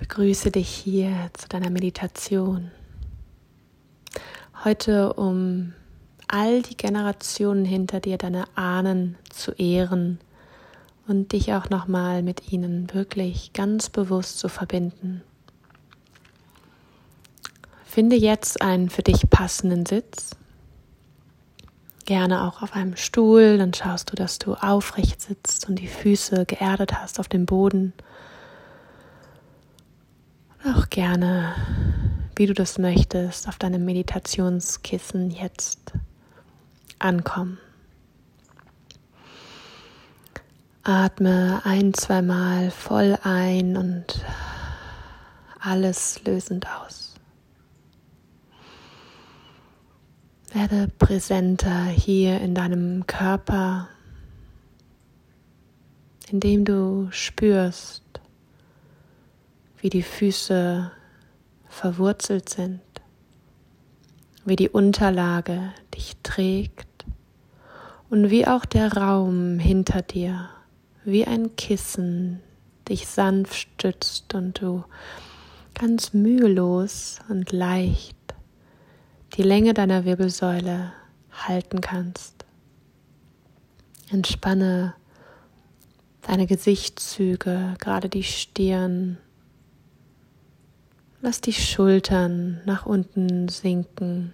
begrüße dich hier zu deiner Meditation. Heute, um all die Generationen hinter dir, deine Ahnen zu ehren und dich auch nochmal mit ihnen wirklich ganz bewusst zu verbinden. Finde jetzt einen für dich passenden Sitz. Gerne auch auf einem Stuhl, dann schaust du, dass du aufrecht sitzt und die Füße geerdet hast auf dem Boden auch gerne, wie du das möchtest, auf deinem Meditationskissen jetzt ankommen. Atme ein, zweimal voll ein und alles lösend aus. Werde präsenter hier in deinem Körper, indem du spürst, wie die Füße verwurzelt sind, wie die Unterlage dich trägt und wie auch der Raum hinter dir, wie ein Kissen dich sanft stützt und du ganz mühelos und leicht die Länge deiner Wirbelsäule halten kannst. Entspanne deine Gesichtszüge, gerade die Stirn, Lass die Schultern nach unten sinken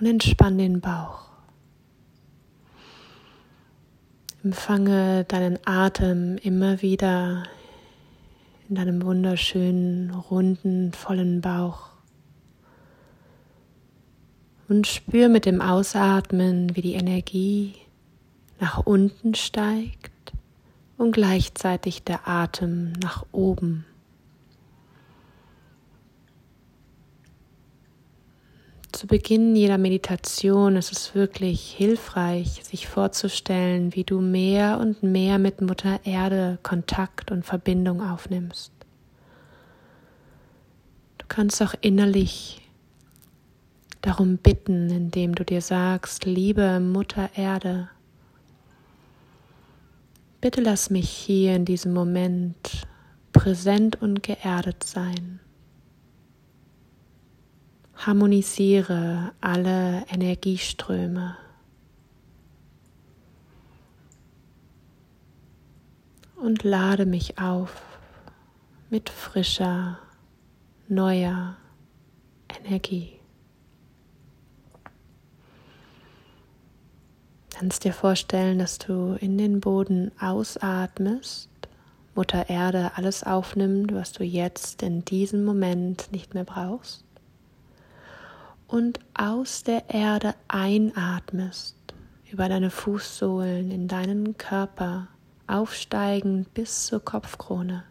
und entspann den Bauch. Empfange deinen Atem immer wieder in deinem wunderschönen, runden, vollen Bauch. Und spür mit dem Ausatmen, wie die Energie nach unten steigt und gleichzeitig der Atem nach oben. Zu Beginn jeder Meditation ist es wirklich hilfreich, sich vorzustellen, wie du mehr und mehr mit Mutter Erde Kontakt und Verbindung aufnimmst. Du kannst auch innerlich darum bitten, indem du dir sagst, liebe Mutter Erde, bitte lass mich hier in diesem Moment präsent und geerdet sein. Harmonisiere alle Energieströme. Und lade mich auf mit frischer, neuer Energie. Kannst dir vorstellen, dass du in den Boden ausatmest, Mutter Erde alles aufnimmt, was du jetzt in diesem Moment nicht mehr brauchst und aus der Erde einatmest, über deine Fußsohlen in deinen Körper, aufsteigend bis zur Kopfkrone.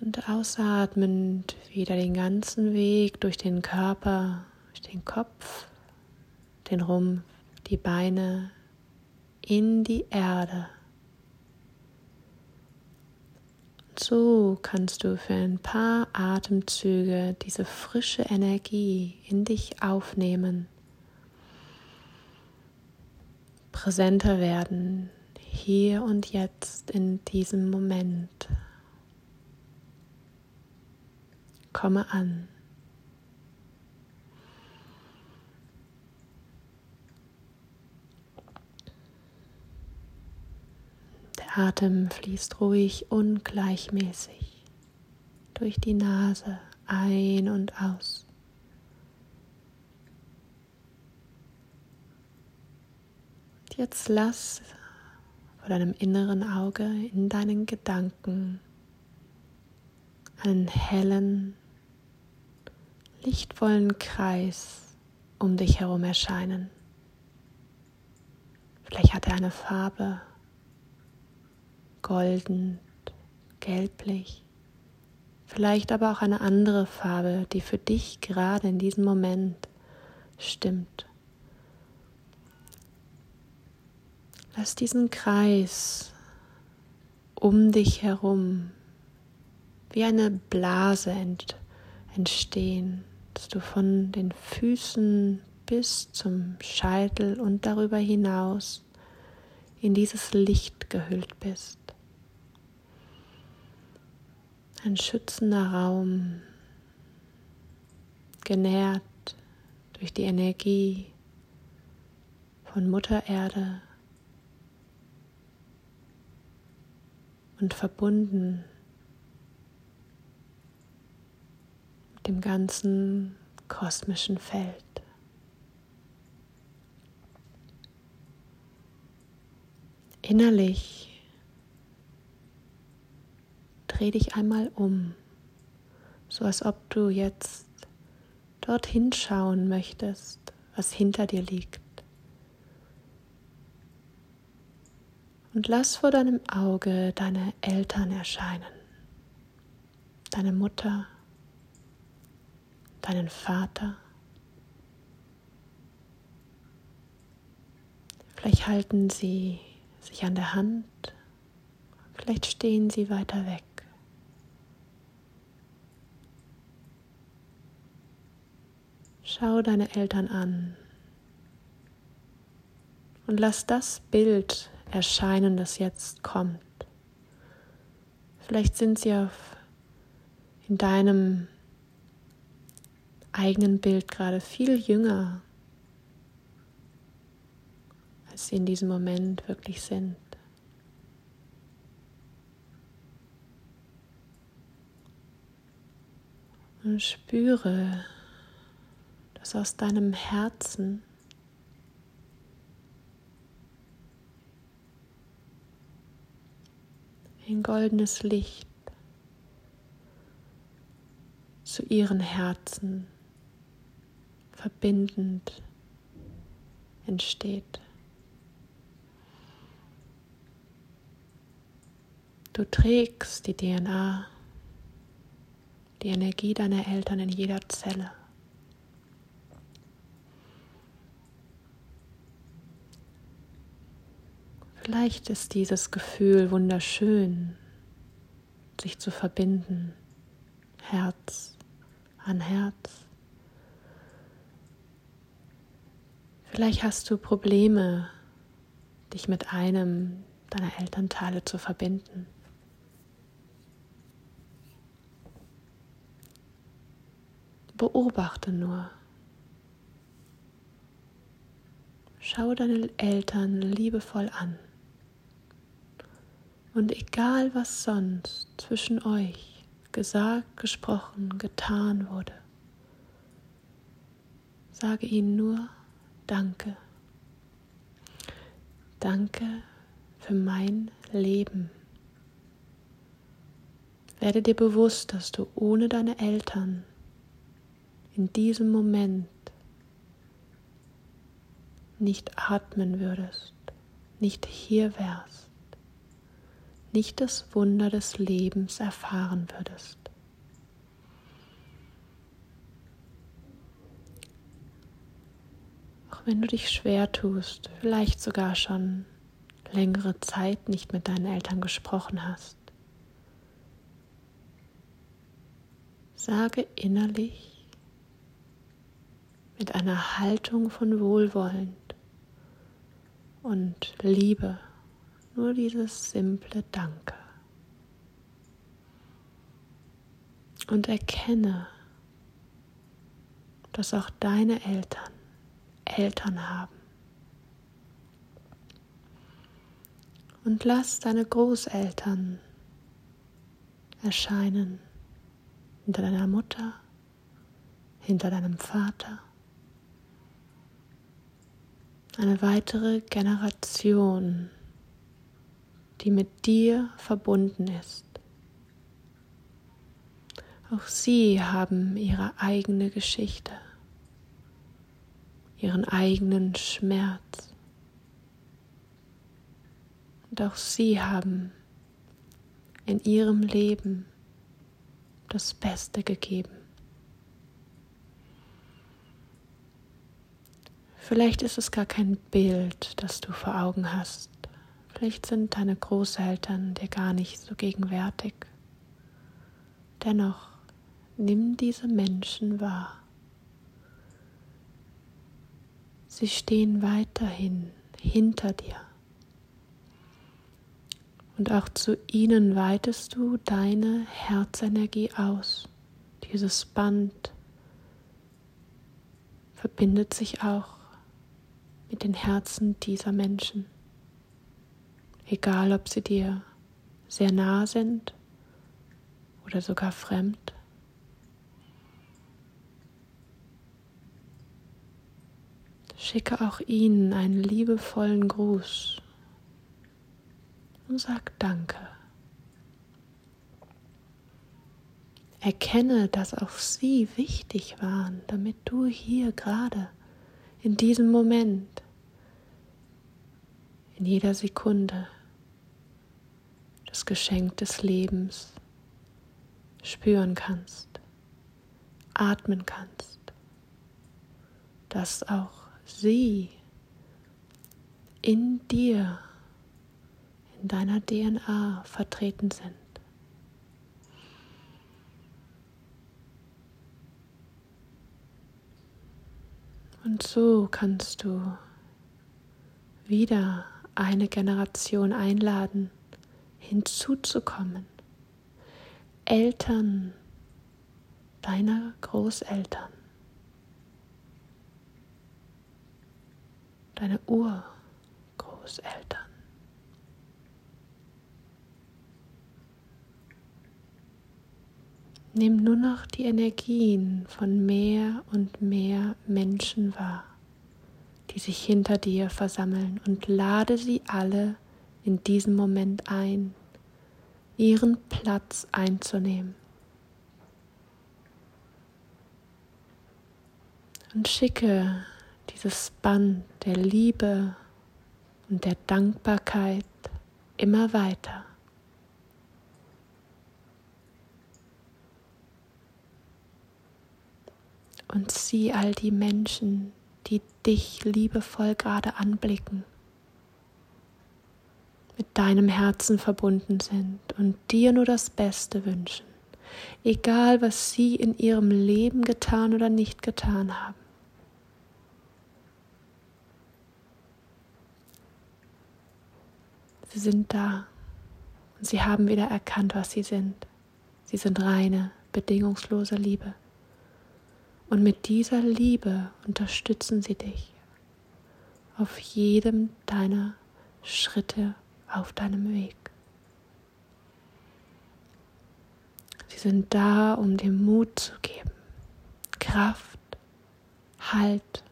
Und ausatmend wieder den ganzen Weg durch den Körper, durch den Kopf, den Rumpf, die Beine in die Erde. So kannst du für ein paar Atemzüge diese frische Energie in dich aufnehmen, präsenter werden, hier und jetzt in diesem Moment. Komme an. Atem fließt ruhig und gleichmäßig durch die Nase ein und aus. Und jetzt lass vor deinem inneren Auge in deinen Gedanken einen hellen, lichtvollen Kreis um dich herum erscheinen. Vielleicht hat er eine Farbe golden, gelblich, vielleicht aber auch eine andere Farbe, die für dich gerade in diesem Moment stimmt. Lass diesen Kreis um dich herum wie eine Blase ent entstehen, dass du von den Füßen bis zum Scheitel und darüber hinaus in dieses Licht gehüllt bist. Ein schützender Raum, genährt durch die Energie von Mutter Erde und verbunden mit dem ganzen kosmischen Feld. Innerlich dreh dich einmal um, so als ob du jetzt dorthin schauen möchtest, was hinter dir liegt. Und lass vor deinem Auge deine Eltern erscheinen, deine Mutter, deinen Vater. Vielleicht halten sie sich an der Hand, vielleicht stehen sie weiter weg. Schau deine Eltern an und lass das Bild erscheinen, das jetzt kommt. Vielleicht sind sie auf in deinem eigenen Bild gerade viel jünger, als sie in diesem Moment wirklich sind. Und spüre, dass aus deinem Herzen ein goldenes Licht zu ihren Herzen verbindend entsteht. Du trägst die DNA, die Energie deiner Eltern in jeder Zelle. Vielleicht ist dieses Gefühl wunderschön, sich zu verbinden, Herz an Herz. Vielleicht hast du Probleme, dich mit einem deiner Elternteile zu verbinden. Beobachte nur. Schau deine Eltern liebevoll an. Und egal was sonst zwischen euch gesagt, gesprochen, getan wurde, sage ihnen nur Danke. Danke für mein Leben. Werde dir bewusst, dass du ohne deine Eltern in diesem Moment nicht atmen würdest, nicht hier wärst nicht das Wunder des Lebens erfahren würdest. Auch wenn du dich schwer tust, vielleicht sogar schon längere Zeit nicht mit deinen Eltern gesprochen hast, sage innerlich mit einer Haltung von Wohlwollend und Liebe nur dieses simple Danke. Und erkenne, dass auch deine Eltern Eltern haben. Und lass deine Großeltern erscheinen hinter deiner Mutter, hinter deinem Vater. Eine weitere Generation die mit dir verbunden ist. Auch sie haben ihre eigene Geschichte, ihren eigenen Schmerz. Und auch sie haben in ihrem Leben das Beste gegeben. Vielleicht ist es gar kein Bild, das du vor Augen hast. Vielleicht sind deine Großeltern dir gar nicht so gegenwärtig. Dennoch nimm diese Menschen wahr. Sie stehen weiterhin hinter dir. Und auch zu ihnen weitest du deine Herzenergie aus. Dieses Band verbindet sich auch mit den Herzen dieser Menschen. Egal, ob sie dir sehr nah sind oder sogar fremd. Schicke auch ihnen einen liebevollen Gruß und sag Danke. Erkenne, dass auch sie wichtig waren, damit du hier gerade in diesem Moment, in jeder Sekunde das Geschenk des Lebens spüren kannst, atmen kannst, dass auch sie in dir, in deiner DNA vertreten sind. Und so kannst du wieder eine Generation einladen, hinzuzukommen. Eltern deiner Großeltern, deine Urgroßeltern. Nimm nur noch die Energien von mehr und mehr Menschen wahr, die sich hinter dir versammeln und lade sie alle in diesem Moment ein, ihren Platz einzunehmen. Und schicke dieses Band der Liebe und der Dankbarkeit immer weiter. und sieh all die Menschen, die dich liebevoll gerade anblicken, mit deinem Herzen verbunden sind und dir nur das Beste wünschen, egal was sie in ihrem Leben getan oder nicht getan haben. Sie sind da und sie haben wieder erkannt, was sie sind. Sie sind reine, bedingungslose Liebe. Und mit dieser Liebe unterstützen sie dich auf jedem deiner Schritte auf deinem Weg. Sie sind da, um dir Mut zu geben, Kraft, Halt.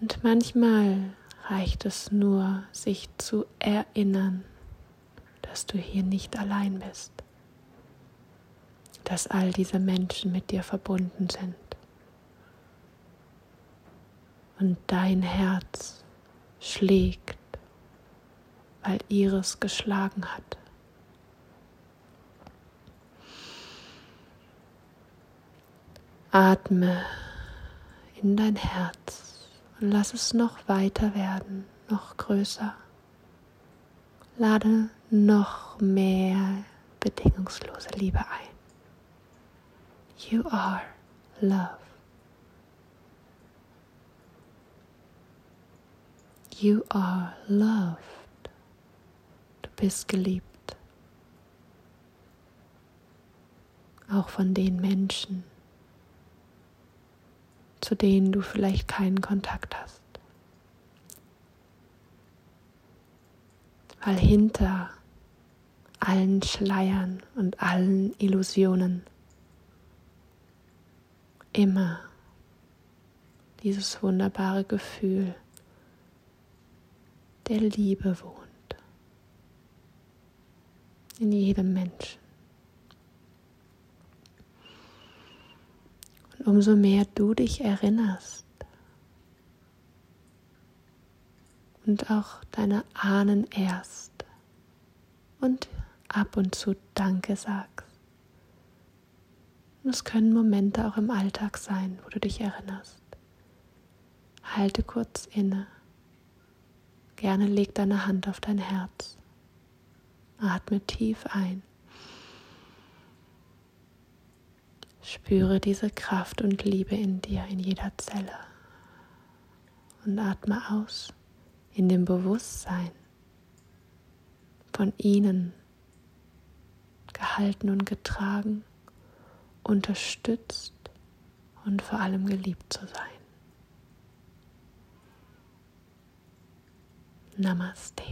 Und manchmal reicht es nur, sich zu erinnern, dass du hier nicht allein bist, dass all diese Menschen mit dir verbunden sind und dein Herz schlägt, weil ihres geschlagen hat. Atme in dein Herz und lass es noch weiter werden, noch größer. Lade noch mehr bedingungslose Liebe ein. You are love. You are loved. Du bist geliebt. Auch von den Menschen, zu denen du vielleicht keinen Kontakt hast. Weil hinter allen Schleiern und allen Illusionen immer dieses wunderbare Gefühl der Liebe wohnt. In jedem Menschen. Und umso mehr du dich erinnerst und auch deine Ahnen erst und ab und zu Danke sagst. Und es können Momente auch im Alltag sein, wo du dich erinnerst. Halte kurz inne. Gerne leg deine Hand auf dein Herz. Atme tief ein. Spüre diese Kraft und Liebe in dir, in jeder Zelle. Und atme aus in dem Bewusstsein, von ihnen gehalten und getragen, unterstützt und vor allem geliebt zu sein. Namaste.